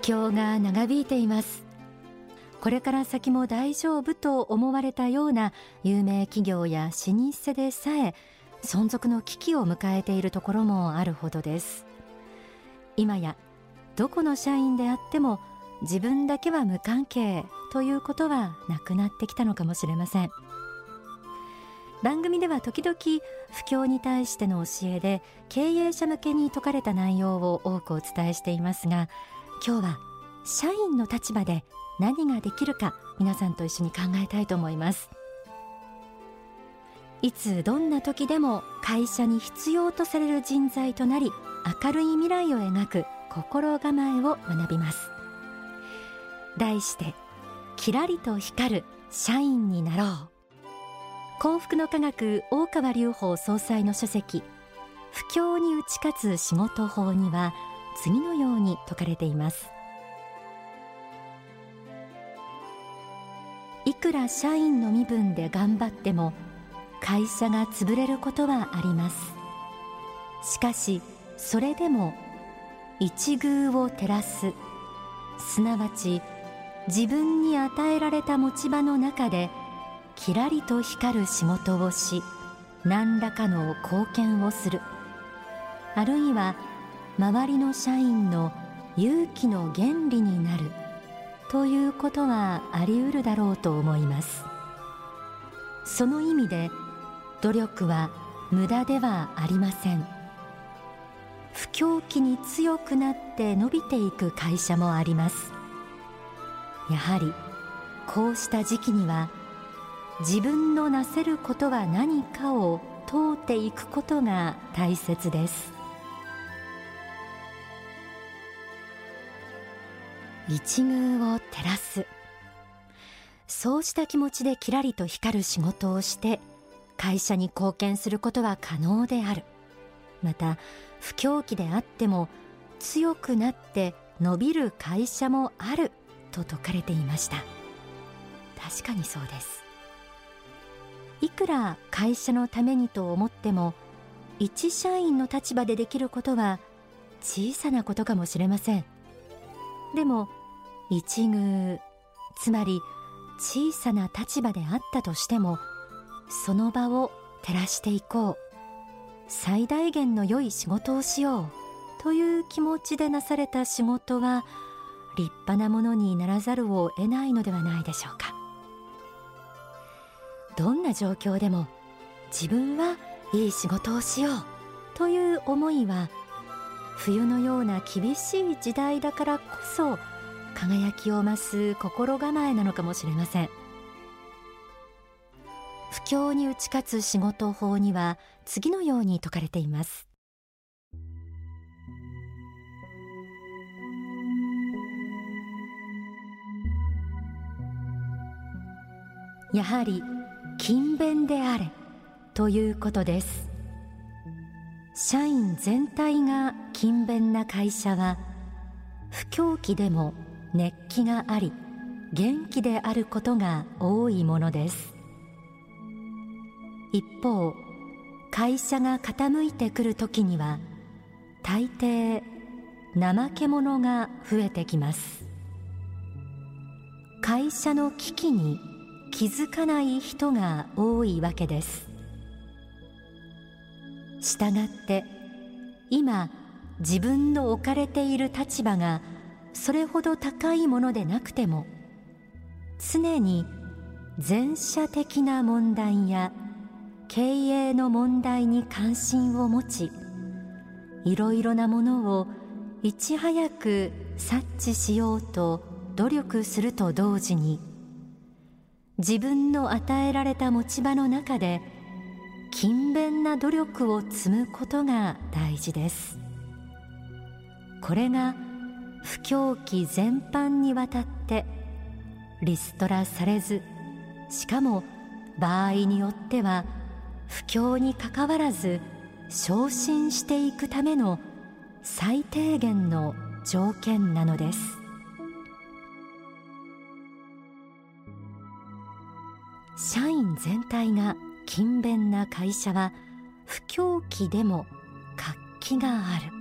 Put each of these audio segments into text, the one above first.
況が長引いています。これから先も大丈夫と思われたような有名企業や老舗でさえ存続の危機を迎えているところもあるほどです。今やどこの社員であっても自分だけは無関係ということはなくなってきたのかもしれません。番組では時々不況に対しての教えで経営者向けに説かれた内容を多くお伝えしていますが今日は社員の立場で何ができるか皆さんと一緒に考えたいと思います。いつどんな時でも会社に必要とされる人材となり明るい未来を描く心構えを学びます。題してキラリと光る社員になろう。幸福の科学大川隆法総裁の書籍不況に打ち勝つ仕事法には次のように説かれています。いくら社員の身分で頑張っても会社が潰れることはあります。しかしそれでも一遇を照らす。すなわち自分に与えられた持ち場の中できらりと光る仕事をし何らかの貢献をする。あるいは周りの社員の勇気の原理になる。ということはあり得るだろうと思います。その意味で努力は無駄ではありません。不況期に強くなって伸びていく会社もあります。やはりこうした時期には自分のなせることは何かを問うていくことが大切です。一遇を照らす。そうした気持ちできらりと光る仕事をして会社に貢献することは可能である。また不況期であっても強くなって伸びる会社もあると説かれていました。確かにそうです。いくら会社のためにと思っても一社員の立場でできることは小さなことかもしれません。でも一遇つまり小さな立場であったとしてもその場を照らしていこう。最大限の良い仕事をしよう。という気持ちでなされた仕事は立派なものにならざるを得ないのではないでしょうか。どんな状況でも自分はいい仕事をしよう。という思いは冬のような厳しい時代だからこそ輝きを増す心構えなのかもしれません。不況に打ち勝つ仕事法には次のように説かれています。やはり勤勉であれということです。社員全体が勤勉な会社は不況期でも熱気があり元気であることが多いものです。一方会社が傾いてくる時には大抵怠け者が増えてきます。会社の危機に気づかない人が多いわけです。したがって今自分の置かれている立場がそれほど高いものでなくても常に全社的な問題や経営の問題に関心を持ちいろいろなものをいち早く察知しようと努力すると同時に自分の与えられた持ち場の中で勤勉な努力を積むことが大事です。これが不況期全般にわたってリストラされずしかも場合によっては不況にかかわらず昇進していくための最低限の条件なのです。社員全体が勤勉な会社は不況期でも活気がある。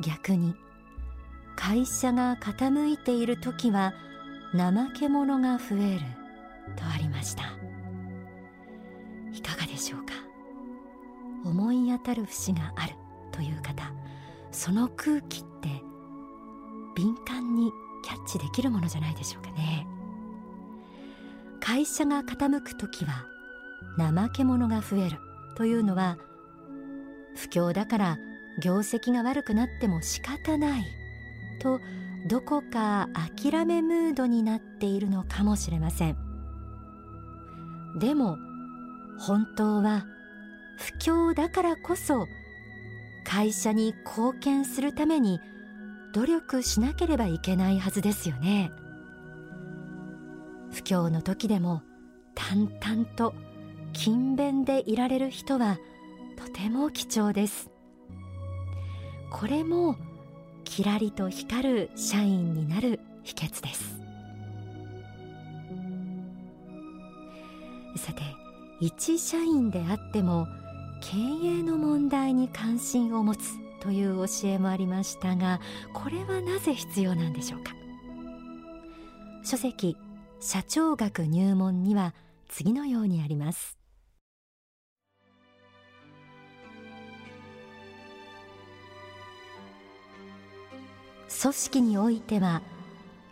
逆に。会社が傾いている時は怠け者が増えるとありました。いかがでしょうか？思い当たる節があるという方。その空気って敏感にキャッチできるものじゃないでしょうかね。会社が傾く時は怠け者が増えるというのは不況だから業績が悪くなっても仕方ない。とどこか諦めムードになっているのかもしれません。でも本当は不況だからこそ会社に貢献するために努力しなければいけないはずですよね。不況の時でも淡々と勤勉でいられる人はとても貴重です。これもキラリと光る社員になる秘訣です。さて一社員であっても経営の問題に関心を持つという教えもありましたがこれはなぜ必要なんでしょうか？書籍社長学入門には次のようにあります。組織においては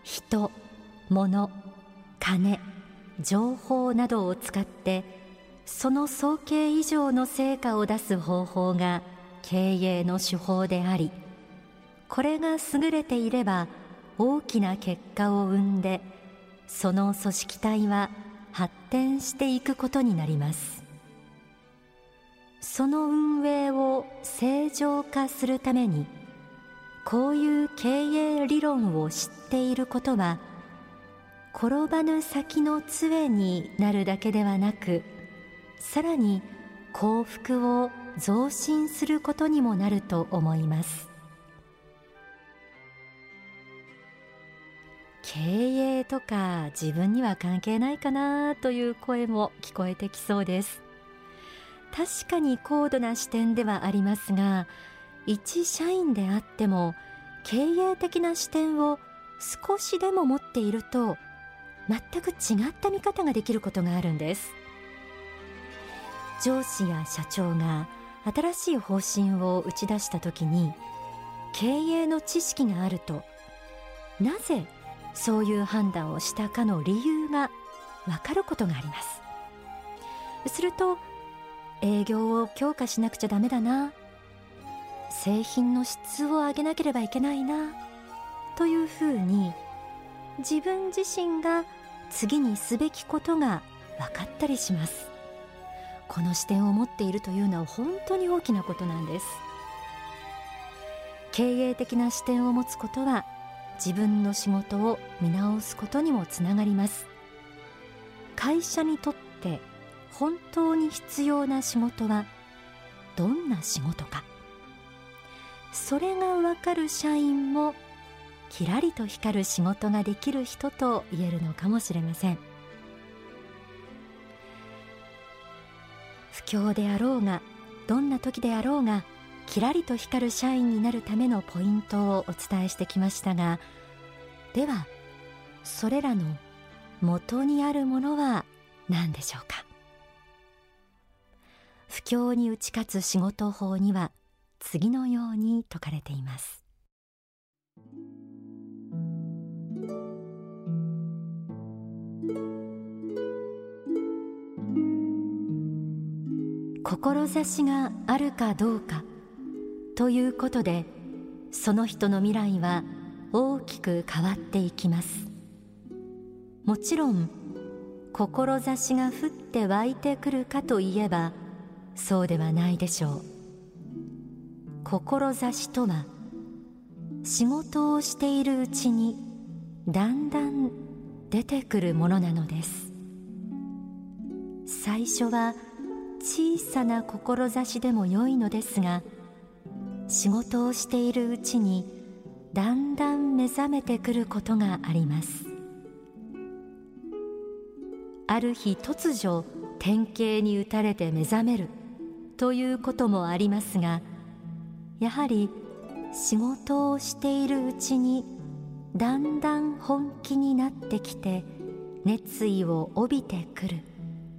人物金情報などを使ってその総計以上の成果を出す方法が経営の手法でありこれが優れていれば大きな結果を生んでその組織体は発展していくことになります。その運営を正常化するためにこういう経営理論を知っていることは転ばぬ先の杖になるだけではなくさらに幸福を増進することにもなると思います。経営とか自分には関係ないかなという声も聞こえてきそうです。確かに高度な視点ではありますが一社員であっても経営的な視点を少しでも持っていると全く違った見方ができることがあるんです。上司や社長が新しい方針を打ち出した時に経営の知識があるとなぜそういう判断をしたかの理由がわかることがあります。すると営業を強化しなくちゃダメだな。製品の質を上げなければいけないなというふうに自分自身が次にすべきことが分かったりします。この視点を持っているというのは本当に大きなことなんです。経営的な視点を持つことは自分の仕事を見直すことにもつながります。会社にとって本当に必要な仕事はどんな仕事か。それがわかる社員もきらりと光る仕事ができる人と言えるのかもしれません。不況であろうがどんな時であろうがきらりと光る社員になるためのポイントをお伝えしてきましたがではそれらの元にあるものは何でしょうか？不況に打ち勝つ仕事法には次のように説かれています。志があるかどうかということでその人の未来は大きく変わっていきます。もちろん志が降って湧いてくるかといえばそうではないでしょう。志とは仕事をしているうちにだんだん出てくるものなのです。最初は小さな志でも良いのですが仕事をしているうちにだんだん目覚めてくることがあります。ある日突如典型に打たれて目覚めるということもありますがやはり仕事をしているうちにだんだん本気になってきて熱意を帯びてくる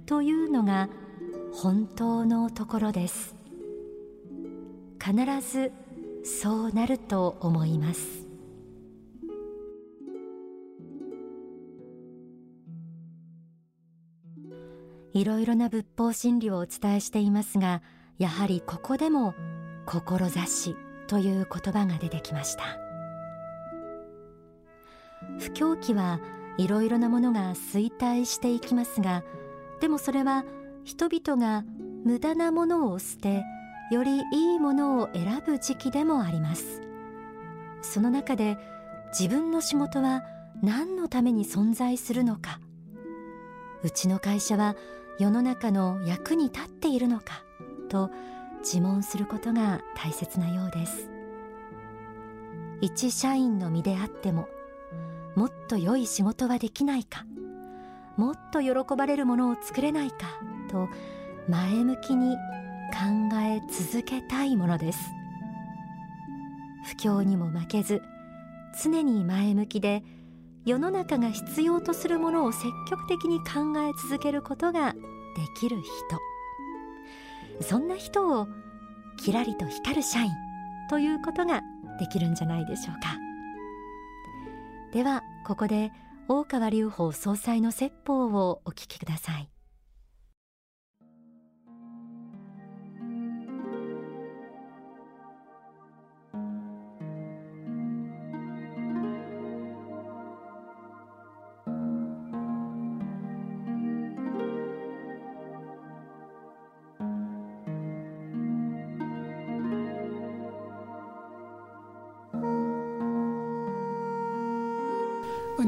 というのが本当のところです。必ずそうなると思います。いろいろな仏法真理をお伝えしていますがやはりここでも志という言葉が出てきました。不況期はいろいろなものが衰退していきますがでもそれは人々が無駄なものを捨てよりいいものを選ぶ時期でもあります。その中で自分の仕事は何のために存在するのか。うちの会社は世の中の役に立っているのかと自問することが大切なようです。一社員の身であってももっと良い仕事はできないかもっと喜ばれるものを作れないかと前向きに考え続けたいものです。不況にも負けず常に前向きで世の中が必要とするものを積極的に考え続けることができる人。そんな人をキラリと光る社員ということができるんじゃないでしょうか。ではここで大川隆法総裁の説法をお聞きください。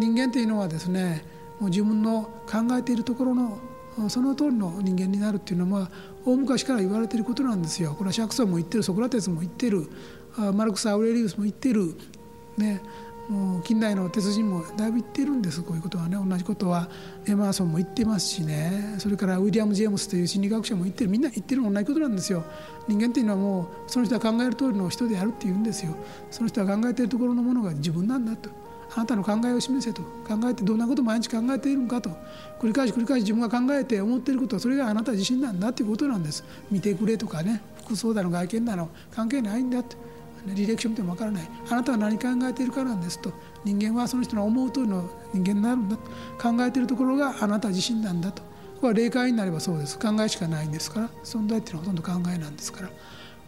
人間というのはですねもう自分の考えているところのその通りの人間になるっていうのは大昔から言われていることなんですよ。これはシャクソンも言ってるソクラテスも言ってるマルクス・アウレリウスも言ってる、ね、もう近代の鉄人もだいぶ言ってるんですこういうことはね同じことはエマーソンも言ってますしねそれからウィリアム・ジェームスという心理学者も言ってるみんな言ってる同じことなんですよ。人間っていうのはもうその人が考える通りの人であるっていうんですよ。その人が考えているところのものが自分なんだと。あなたの考えを示せと。考えてどんなことを毎日考えているのかと。繰り返し繰り返し自分が考えて思っていること。はそれがあなた自身なんだということなんです。見てくれとかね。服装だの外見だの。関係ないんだと履歴書見てもわからない。あなたは何考えているかなんですと。人間はその人の思う通りの人間になるんだと。考えているところがあなた自身なんだと。これは霊界になればそうです。考えしかないんですから。存在っていうのはほとんど考えなんですから。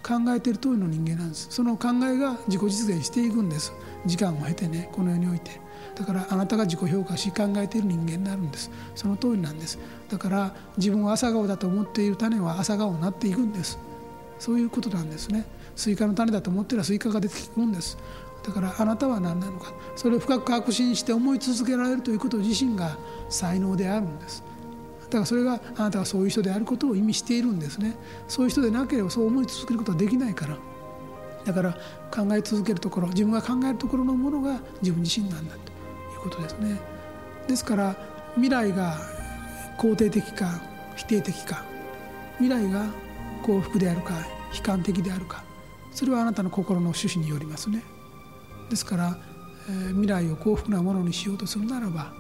考えている通りの人間なんです。その考えが自己実現していくんです。時間を経てねこの世において。だからあなたが自己評価し考えている人間になるんです。その通りなんです。だから自分は朝顔だと思っている種は朝顔になっていくんです。そういうことなんですね。スイカの種だと思っているスイカが出てくるんです。だからあなたは何なのか。それを深く確信して思い続けられるということ自身が才能であるんです。だからそれがあなたがそういう人であることを意味しているんですね。そういう人でなければそう思い続けることはできないから。だから考え続けるところ自分が考えるところのものが自分自身なんだということですね。ですから未来が肯定的か否定的か未来が幸福であるか悲観的であるかそれはあなたの心の趣旨によりますね。ですから、えー、未来を幸福なものにしようとするならば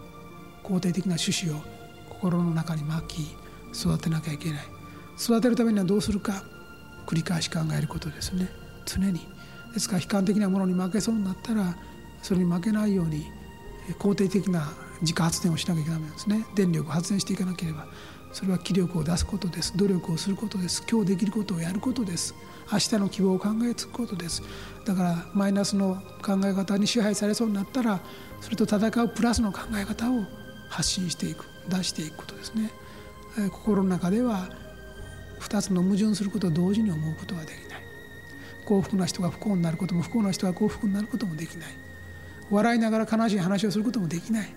肯定的な趣旨を心の中に巻き育てなきゃいけない。育てるためにはどうするか繰り返し考えることですね。常に。ですから悲観的なものに負けそうになったらそれに負けないように肯定的な自家発電をしなきゃいけないんですね。電力を発電していかなければ。それは気力を出すことです。努力をすることです。今日できることをやることです。明日の希望を考えつくことです。だからマイナスの考え方に支配されそうになったらそれと戦うプラスの考え方を発信していく。出していくことですね。心の中では2つの矛盾することを同時に思うことができない幸福な人が不幸になることも不幸な人が幸福になることもできない。笑いながら悲しい話をすることもできない。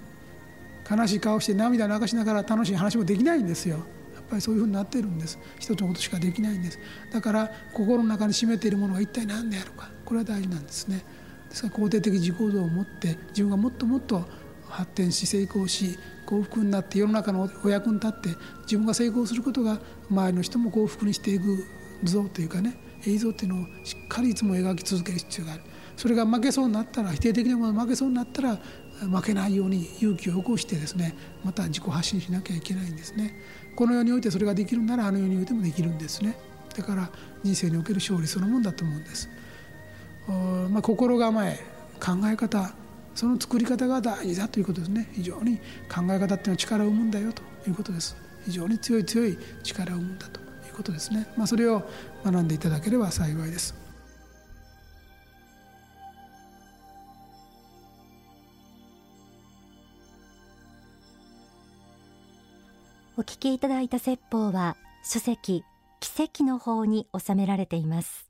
悲しい顔して涙流しながら楽しい話もできないんですよ。やっぱりそういうふうになってるんです。一つのことしかできないんです。だから心の中に秘めているものが一体何であるか。これは大事なんですね。ですから肯定的自己像を持って自分がもっともっと発展し成功し幸福になって世の中のお役に立って自分が成功することが周りの人も幸福にしていく像というかね。映像っていうのをしっかりいつも描き続ける必要がある。それが負けそうになったら否定的なもの負けそうになったら負けないように勇気を起こしてですねまた自己発信しなきゃいけないんですね。この世においてそれができるならあの世においてもできるんですね。だから人生における勝利そのものだと思うんです。まあ、心構え考え方その作り方が大事だということですね。非常に考え方っていうのは力を生むんだよということです。非常に強い強い力を生むんだと。ことですね、まあ、それを学んでいただければ幸いです。お聞きいただいた説法は書籍奇跡の方に収められています。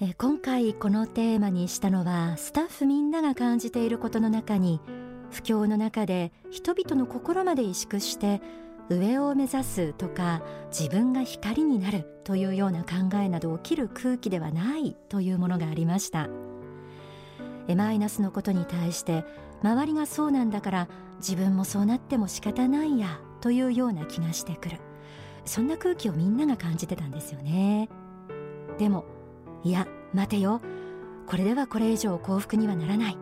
え今回このテーマにしたのはスタッフみんなが感じていることの中に不況の中で人々の心まで萎縮して上を目指すとか自分が光になるというような考えなど起きる空気ではないというものがありました。えマイナスのことに対して周りがそうなんだから自分もそうなっても仕方ないやというような気がしてくる。そんな空気をみんなが感じてたんですよね。でもいや待てよ。これではこれ以上幸福にはならない。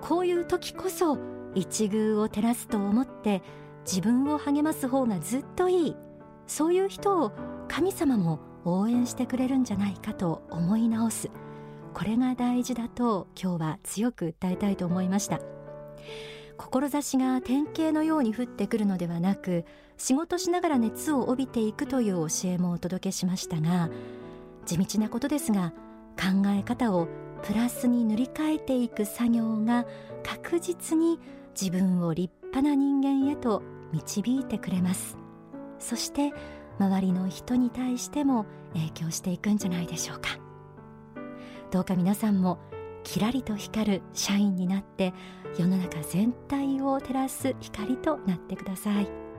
こういう時こそ一遇を照らすと思って自分を励ます方がずっといい。そういう人を神様も応援してくれるんじゃないかと思い直す。これが大事だと今日は強く訴えたいと思いました。志が典型のように降ってくるのではなく仕事しながら熱を帯びていくという教えもお届けしましたが地道なことですが考え方をプラスに塗り替えていく作業が確実に自分を立派な人間へと導いてくれます。そして周りの人に対しても影響していくんじゃないでしょうか。どうか皆さんもキラリと光る社員になって世の中全体を照らす光となってください。